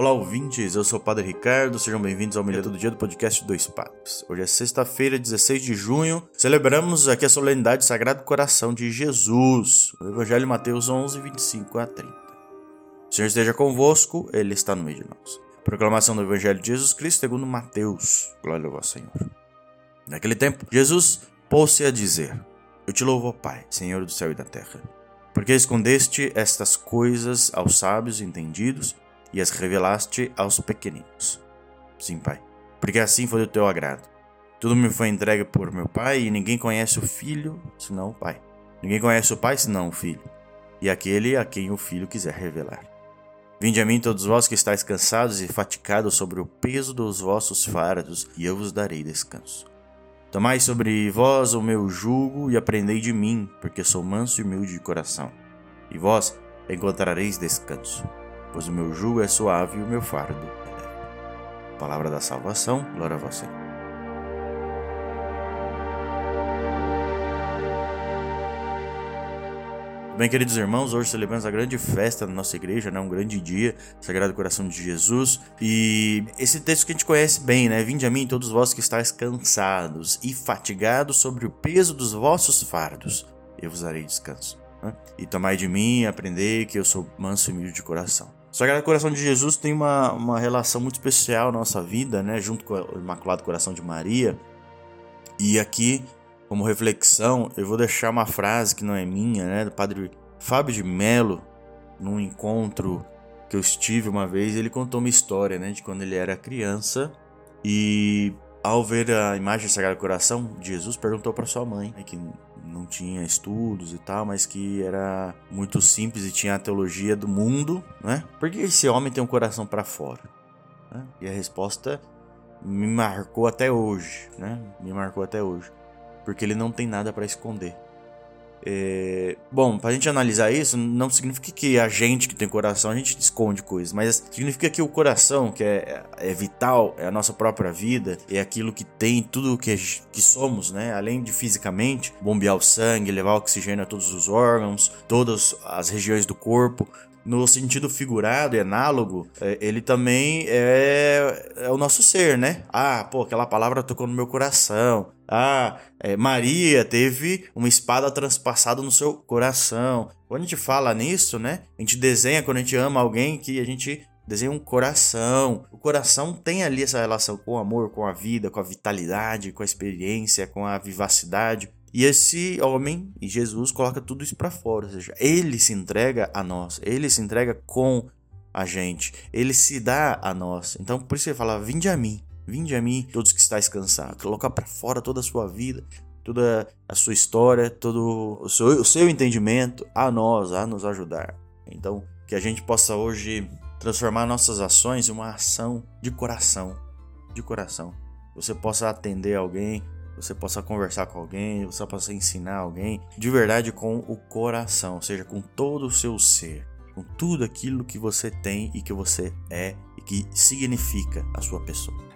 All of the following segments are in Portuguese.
Olá, ouvintes. Eu sou o Padre Ricardo. Sejam bem-vindos ao Milha do Dia do podcast Dois Padres. Hoje é sexta-feira, 16 de junho. Celebramos aqui a solenidade do Sagrado Coração de Jesus. O Evangelho Mateus 11, 25 a 30. O Senhor esteja convosco, Ele está no meio de nós. Proclamação do Evangelho de Jesus Cristo segundo Mateus. Glória ao Senhor. Naquele tempo, Jesus pôs-se a dizer: Eu te louvo, Pai, Senhor do céu e da terra, porque escondeste estas coisas aos sábios e entendidos e as revelaste aos pequeninos. Sim, Pai, porque assim foi do teu agrado. Tudo me foi entregue por meu Pai, e ninguém conhece o Filho senão o Pai. Ninguém conhece o Pai senão o Filho, e aquele a quem o Filho quiser revelar. Vinde a mim todos vós que estáis cansados e fatigados sobre o peso dos vossos fardos, e eu vos darei descanso. Tomai sobre vós o meu jugo e aprendei de mim, porque sou manso e humilde de coração, e vós encontrareis descanso pois o meu jugo é suave e o meu fardo é leve. Palavra da salvação, glória a você. Bem, queridos irmãos, hoje celebramos a grande festa da nossa igreja, né? um grande dia, Sagrado Coração de Jesus. E esse texto que a gente conhece bem, né? Vinde a mim todos vós que estáis cansados e fatigados sobre o peso dos vossos fardos, eu vos darei descanso. Né? E tomai de mim aprendei que eu sou manso e humilde de coração. Sagrado Coração de Jesus tem uma, uma relação muito especial na nossa vida, né? Junto com o Imaculado Coração de Maria. E aqui, como reflexão, eu vou deixar uma frase que não é minha, né? Do Padre Fábio de Mello, num encontro que eu estive uma vez, ele contou uma história, né? De quando ele era criança e ao ver a imagem do Sagrado Coração, Jesus perguntou para sua mãe, né, que não tinha estudos e tal, mas que era muito simples e tinha a teologia do mundo, né? Por que esse homem tem um coração para fora? Né? E a resposta me marcou até hoje, né? Me marcou até hoje, porque ele não tem nada para esconder. É, bom, para a gente analisar isso, não significa que a gente que tem coração a gente esconde coisas, mas significa que o coração, que é, é vital, é a nossa própria vida, é aquilo que tem tudo que, que somos, né? Além de fisicamente, bombear o sangue, levar oxigênio a todos os órgãos, todas as regiões do corpo, no sentido figurado e análogo, é, ele também é, é, o nosso ser, né? Ah, pô, aquela palavra tocou no meu coração. Ah, é, Maria teve uma espada transpassada no seu coração. Quando a gente fala nisso, né? A gente desenha quando a gente ama alguém que a gente desenha um coração. O coração tem ali essa relação com o amor, com a vida, com a vitalidade, com a experiência, com a vivacidade. E esse homem, e Jesus, coloca tudo isso para fora, ou seja, ele se entrega a nós, ele se entrega com a gente, ele se dá a nós. Então, por isso ele fala: Vinde a mim, vinde a mim, todos que estáis cansados. Colocar para fora toda a sua vida, toda a sua história, todo o seu, o seu entendimento a nós, a nos ajudar. Então, que a gente possa hoje transformar nossas ações em uma ação de coração, de coração. Você possa atender alguém você possa conversar com alguém, você possa ensinar alguém de verdade com o coração, ou seja, com todo o seu ser, com tudo aquilo que você tem e que você é e que significa a sua pessoa.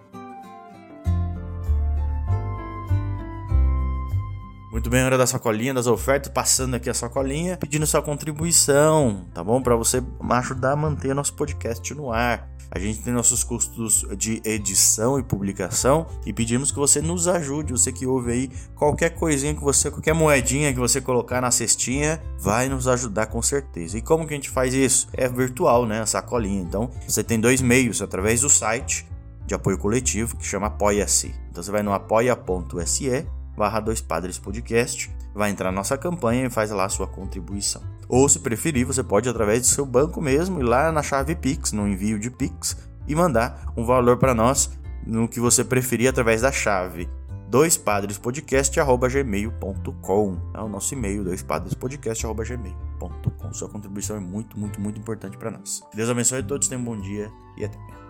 Muito bem, hora da sacolinha, das ofertas, passando aqui a sacolinha, pedindo sua contribuição, tá bom? Para você ajudar a manter nosso podcast no ar. A gente tem nossos custos de edição e publicação e pedimos que você nos ajude, você que ouve aí, qualquer coisinha que você, qualquer moedinha que você colocar na cestinha, vai nos ajudar com certeza. E como que a gente faz isso? É virtual, né? A sacolinha. Então, você tem dois meios, através do site de apoio coletivo que chama Apoia-se. Então você vai no apoia.se barra dois padres podcast, vai entrar na nossa campanha e faz lá a sua contribuição. Ou se preferir, você pode através do seu banco mesmo ir lá na chave Pix, no envio de Pix e mandar um valor para nós no que você preferir através da chave doispadrespodcast@gmail.com. É o nosso e-mail doispadrespodcast@gmail.com. Sua contribuição é muito, muito, muito importante para nós. Deus abençoe a todos, tenham um bom dia e até.